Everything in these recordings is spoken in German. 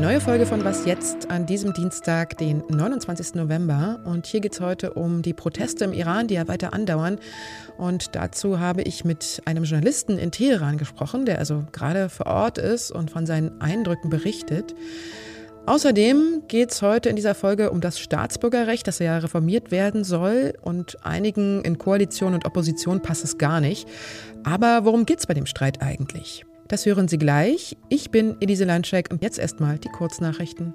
neue Folge von Was jetzt an diesem Dienstag, den 29. November. Und hier geht es heute um die Proteste im Iran, die ja weiter andauern. Und dazu habe ich mit einem Journalisten in Teheran gesprochen, der also gerade vor Ort ist und von seinen Eindrücken berichtet. Außerdem geht es heute in dieser Folge um das Staatsbürgerrecht, das ja reformiert werden soll. Und einigen in Koalition und Opposition passt es gar nicht. Aber worum geht es bei dem Streit eigentlich? Das hören Sie gleich. Ich bin Elise Landschek und jetzt erstmal die Kurznachrichten.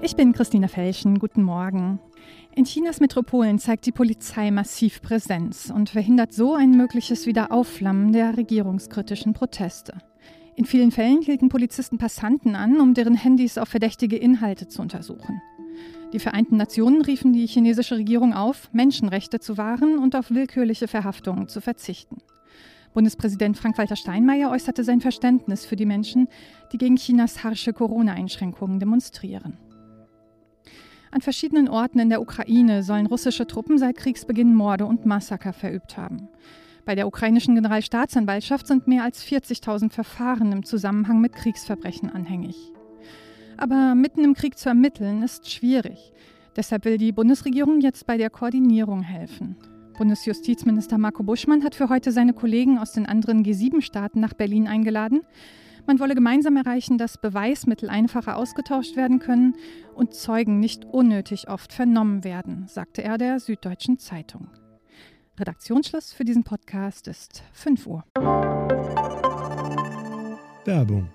Ich bin Christina Felschen. Guten Morgen. In Chinas Metropolen zeigt die Polizei massiv Präsenz und verhindert so ein mögliches Wiederaufflammen der regierungskritischen Proteste. In vielen Fällen hielten Polizisten Passanten an, um deren Handys auf verdächtige Inhalte zu untersuchen. Die Vereinten Nationen riefen die chinesische Regierung auf, Menschenrechte zu wahren und auf willkürliche Verhaftungen zu verzichten. Bundespräsident Frank-Walter Steinmeier äußerte sein Verständnis für die Menschen, die gegen Chinas harsche Corona-Einschränkungen demonstrieren. An verschiedenen Orten in der Ukraine sollen russische Truppen seit Kriegsbeginn Morde und Massaker verübt haben. Bei der ukrainischen Generalstaatsanwaltschaft sind mehr als 40.000 Verfahren im Zusammenhang mit Kriegsverbrechen anhängig. Aber mitten im Krieg zu ermitteln ist schwierig. Deshalb will die Bundesregierung jetzt bei der Koordinierung helfen. Bundesjustizminister Marco Buschmann hat für heute seine Kollegen aus den anderen G7-Staaten nach Berlin eingeladen. Man wolle gemeinsam erreichen, dass Beweismittel einfacher ausgetauscht werden können und Zeugen nicht unnötig oft vernommen werden, sagte er der Süddeutschen Zeitung. Redaktionsschluss für diesen Podcast ist 5 Uhr. Werbung.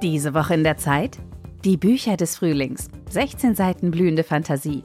Diese Woche in der Zeit? Die Bücher des Frühlings. 16 Seiten blühende Fantasie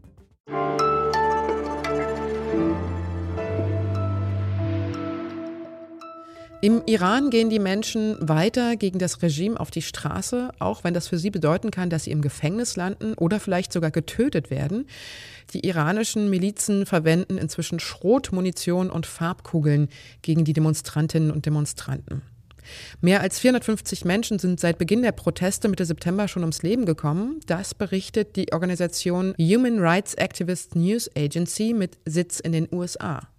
Im Iran gehen die Menschen weiter gegen das Regime auf die Straße, auch wenn das für sie bedeuten kann, dass sie im Gefängnis landen oder vielleicht sogar getötet werden. Die iranischen Milizen verwenden inzwischen Schrotmunition und Farbkugeln gegen die Demonstrantinnen und Demonstranten. Mehr als 450 Menschen sind seit Beginn der Proteste Mitte September schon ums Leben gekommen. Das berichtet die Organisation Human Rights Activist News Agency mit Sitz in den USA.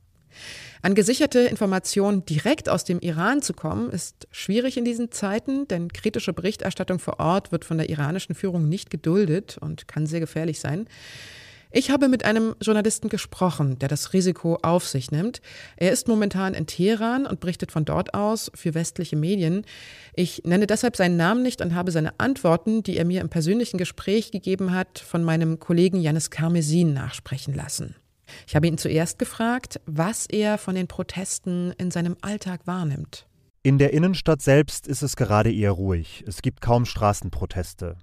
An gesicherte Informationen direkt aus dem Iran zu kommen, ist schwierig in diesen Zeiten, denn kritische Berichterstattung vor Ort wird von der iranischen Führung nicht geduldet und kann sehr gefährlich sein. Ich habe mit einem Journalisten gesprochen, der das Risiko auf sich nimmt. Er ist momentan in Teheran und berichtet von dort aus für westliche Medien. Ich nenne deshalb seinen Namen nicht und habe seine Antworten, die er mir im persönlichen Gespräch gegeben hat, von meinem Kollegen Janis Karmesin nachsprechen lassen. Ich habe ihn zuerst gefragt, was er von den Protesten in seinem Alltag wahrnimmt. In der Innenstadt selbst ist es gerade eher ruhig. Es gibt kaum Straßenproteste.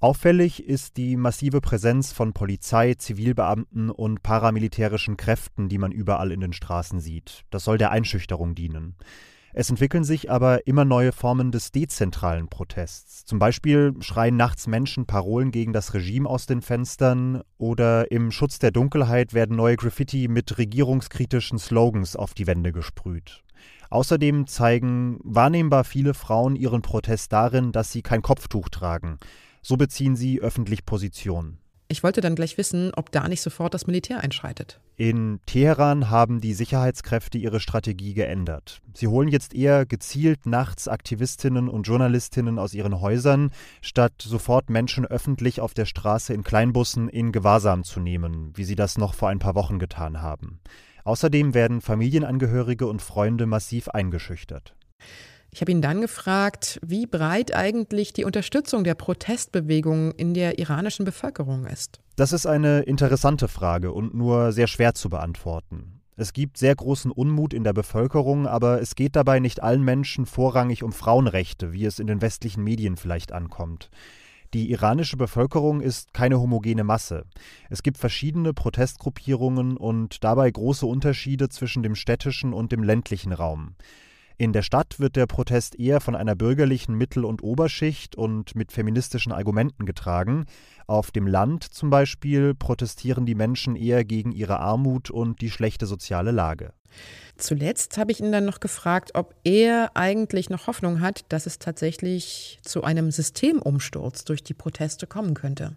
Auffällig ist die massive Präsenz von Polizei, Zivilbeamten und paramilitärischen Kräften, die man überall in den Straßen sieht. Das soll der Einschüchterung dienen. Es entwickeln sich aber immer neue Formen des dezentralen Protests. Zum Beispiel schreien nachts Menschen Parolen gegen das Regime aus den Fenstern oder im Schutz der Dunkelheit werden neue Graffiti mit regierungskritischen Slogans auf die Wände gesprüht. Außerdem zeigen wahrnehmbar viele Frauen ihren Protest darin, dass sie kein Kopftuch tragen. So beziehen sie öffentlich Position. Ich wollte dann gleich wissen, ob da nicht sofort das Militär einschreitet. In Teheran haben die Sicherheitskräfte ihre Strategie geändert. Sie holen jetzt eher gezielt nachts Aktivistinnen und Journalistinnen aus ihren Häusern, statt sofort Menschen öffentlich auf der Straße in Kleinbussen in Gewahrsam zu nehmen, wie sie das noch vor ein paar Wochen getan haben. Außerdem werden Familienangehörige und Freunde massiv eingeschüchtert. Ich habe ihn dann gefragt, wie breit eigentlich die Unterstützung der Protestbewegung in der iranischen Bevölkerung ist. Das ist eine interessante Frage und nur sehr schwer zu beantworten. Es gibt sehr großen Unmut in der Bevölkerung, aber es geht dabei nicht allen Menschen vorrangig um Frauenrechte, wie es in den westlichen Medien vielleicht ankommt. Die iranische Bevölkerung ist keine homogene Masse. Es gibt verschiedene Protestgruppierungen und dabei große Unterschiede zwischen dem städtischen und dem ländlichen Raum. In der Stadt wird der Protest eher von einer bürgerlichen Mittel- und Oberschicht und mit feministischen Argumenten getragen. Auf dem Land zum Beispiel protestieren die Menschen eher gegen ihre Armut und die schlechte soziale Lage. Zuletzt habe ich ihn dann noch gefragt, ob er eigentlich noch Hoffnung hat, dass es tatsächlich zu einem Systemumsturz durch die Proteste kommen könnte.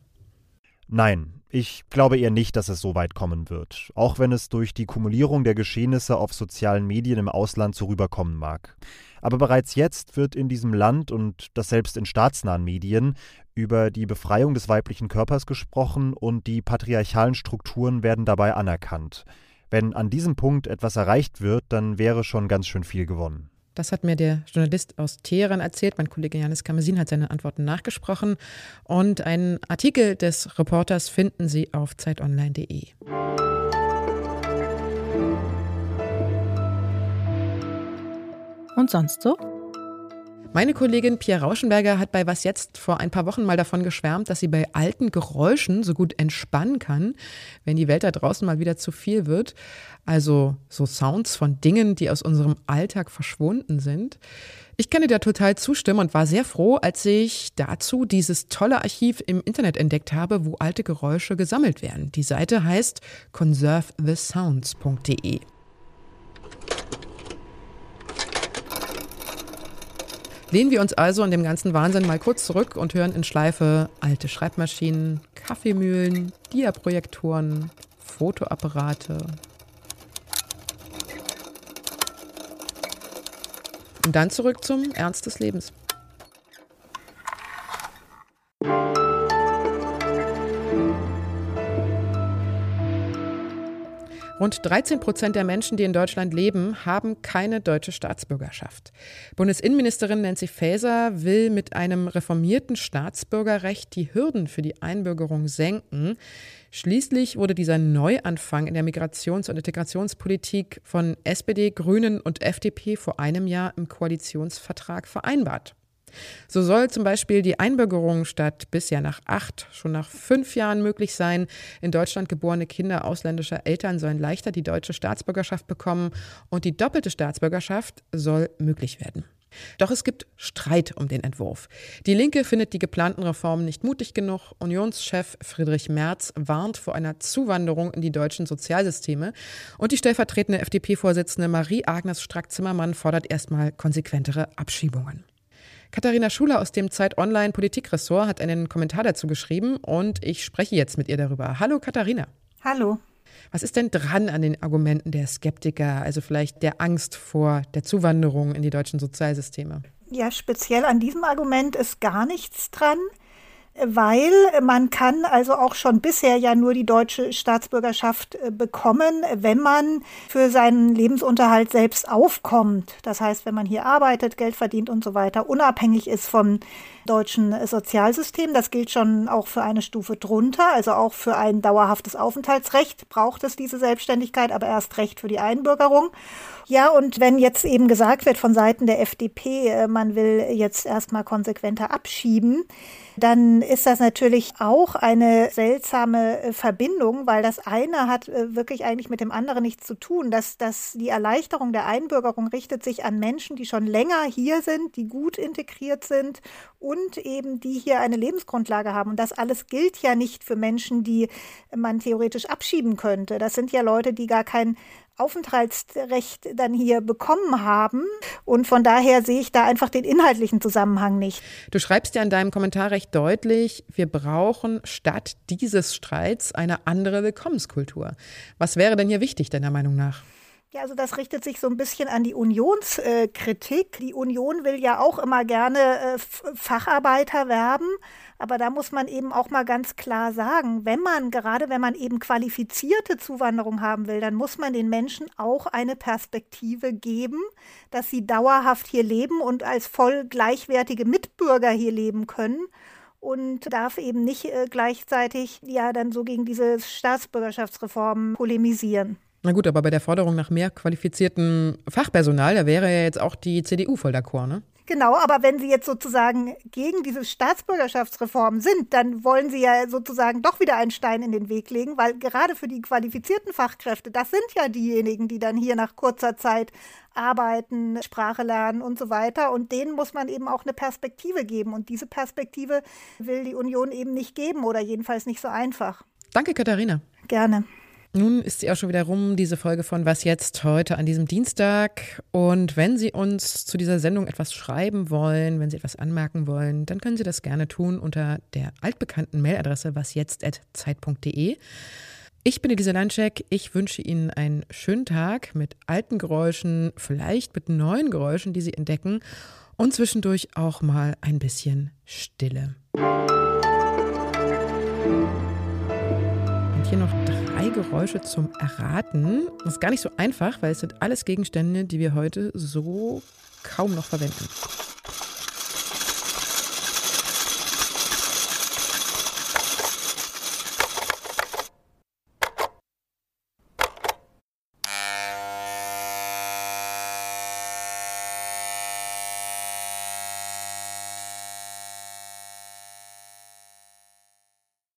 Nein, ich glaube eher nicht, dass es so weit kommen wird, auch wenn es durch die Kumulierung der Geschehnisse auf sozialen Medien im Ausland so rüberkommen mag. Aber bereits jetzt wird in diesem Land und das selbst in staatsnahen Medien über die Befreiung des weiblichen Körpers gesprochen und die patriarchalen Strukturen werden dabei anerkannt. Wenn an diesem Punkt etwas erreicht wird, dann wäre schon ganz schön viel gewonnen. Das hat mir der Journalist aus Teheran erzählt. Mein Kollege Janis Kamesin hat seine Antworten nachgesprochen. Und einen Artikel des Reporters finden Sie auf zeitonline.de. Und sonst so? Meine Kollegin Pia Rauschenberger hat bei Was Jetzt vor ein paar Wochen mal davon geschwärmt, dass sie bei alten Geräuschen so gut entspannen kann, wenn die Welt da draußen mal wieder zu viel wird. Also so Sounds von Dingen, die aus unserem Alltag verschwunden sind. Ich kann dir da total zustimmen und war sehr froh, als ich dazu dieses tolle Archiv im Internet entdeckt habe, wo alte Geräusche gesammelt werden. Die Seite heißt conservethesounds.de. Lehnen wir uns also in dem ganzen Wahnsinn mal kurz zurück und hören in Schleife alte Schreibmaschinen, Kaffeemühlen, Diaprojektoren, Fotoapparate. Und dann zurück zum Ernst des Lebens. Rund 13 Prozent der Menschen, die in Deutschland leben, haben keine deutsche Staatsbürgerschaft. Bundesinnenministerin Nancy Faeser will mit einem reformierten Staatsbürgerrecht die Hürden für die Einbürgerung senken. Schließlich wurde dieser Neuanfang in der Migrations- und Integrationspolitik von SPD, Grünen und FDP vor einem Jahr im Koalitionsvertrag vereinbart. So soll zum Beispiel die Einbürgerung statt bisher nach acht schon nach fünf Jahren möglich sein. In Deutschland geborene Kinder ausländischer Eltern sollen leichter die deutsche Staatsbürgerschaft bekommen und die doppelte Staatsbürgerschaft soll möglich werden. Doch es gibt Streit um den Entwurf. Die Linke findet die geplanten Reformen nicht mutig genug. Unionschef Friedrich Merz warnt vor einer Zuwanderung in die deutschen Sozialsysteme. Und die stellvertretende FDP-Vorsitzende Marie-Agnes Strack-Zimmermann fordert erstmal konsequentere Abschiebungen. Katharina Schuler aus dem Zeit Online Politikressort hat einen Kommentar dazu geschrieben und ich spreche jetzt mit ihr darüber. Hallo Katharina. Hallo. Was ist denn dran an den Argumenten der Skeptiker, also vielleicht der Angst vor der Zuwanderung in die deutschen Sozialsysteme? Ja, speziell an diesem Argument ist gar nichts dran weil man kann also auch schon bisher ja nur die deutsche Staatsbürgerschaft äh, bekommen, wenn man für seinen Lebensunterhalt selbst aufkommt. Das heißt, wenn man hier arbeitet, Geld verdient und so weiter, unabhängig ist vom deutschen Sozialsystem. Das gilt schon auch für eine Stufe drunter, also auch für ein dauerhaftes Aufenthaltsrecht braucht es diese Selbstständigkeit, aber erst recht für die Einbürgerung. Ja, und wenn jetzt eben gesagt wird von Seiten der FDP, äh, man will jetzt erstmal konsequenter abschieben, dann ist das natürlich auch eine seltsame äh, Verbindung, weil das eine hat äh, wirklich eigentlich mit dem anderen nichts zu tun. Dass, dass die Erleichterung der Einbürgerung richtet sich an Menschen, die schon länger hier sind, die gut integriert sind und eben die hier eine Lebensgrundlage haben. Und das alles gilt ja nicht für Menschen, die man theoretisch abschieben könnte. Das sind ja Leute, die gar kein Aufenthaltsrecht dann hier bekommen haben. Und von daher sehe ich da einfach den inhaltlichen Zusammenhang nicht. Du schreibst ja in deinem Kommentar recht deutlich, wir brauchen statt dieses Streits eine andere Willkommenskultur. Was wäre denn hier wichtig, deiner Meinung nach? Ja, also das richtet sich so ein bisschen an die Unionskritik. Die Union will ja auch immer gerne äh, Facharbeiter werben, aber da muss man eben auch mal ganz klar sagen, wenn man, gerade wenn man eben qualifizierte Zuwanderung haben will, dann muss man den Menschen auch eine Perspektive geben, dass sie dauerhaft hier leben und als voll gleichwertige Mitbürger hier leben können und darf eben nicht äh, gleichzeitig ja dann so gegen diese Staatsbürgerschaftsreform polemisieren. Na gut, aber bei der Forderung nach mehr qualifiziertem Fachpersonal, da wäre ja jetzt auch die CDU voll d'accord, ne? Genau, aber wenn Sie jetzt sozusagen gegen diese Staatsbürgerschaftsreform sind, dann wollen Sie ja sozusagen doch wieder einen Stein in den Weg legen, weil gerade für die qualifizierten Fachkräfte, das sind ja diejenigen, die dann hier nach kurzer Zeit arbeiten, Sprache lernen und so weiter. Und denen muss man eben auch eine Perspektive geben. Und diese Perspektive will die Union eben nicht geben oder jedenfalls nicht so einfach. Danke, Katharina. Gerne. Nun ist sie auch schon wieder rum, diese Folge von Was jetzt heute an diesem Dienstag. Und wenn Sie uns zu dieser Sendung etwas schreiben wollen, wenn Sie etwas anmerken wollen, dann können Sie das gerne tun unter der altbekannten Mailadresse wasjetzt.zeit.de. Ich bin Elisa Landschek. Ich wünsche Ihnen einen schönen Tag mit alten Geräuschen, vielleicht mit neuen Geräuschen, die Sie entdecken und zwischendurch auch mal ein bisschen Stille. Und hier noch drei Geräusche zum Erraten. Das ist gar nicht so einfach, weil es sind alles Gegenstände, die wir heute so kaum noch verwenden.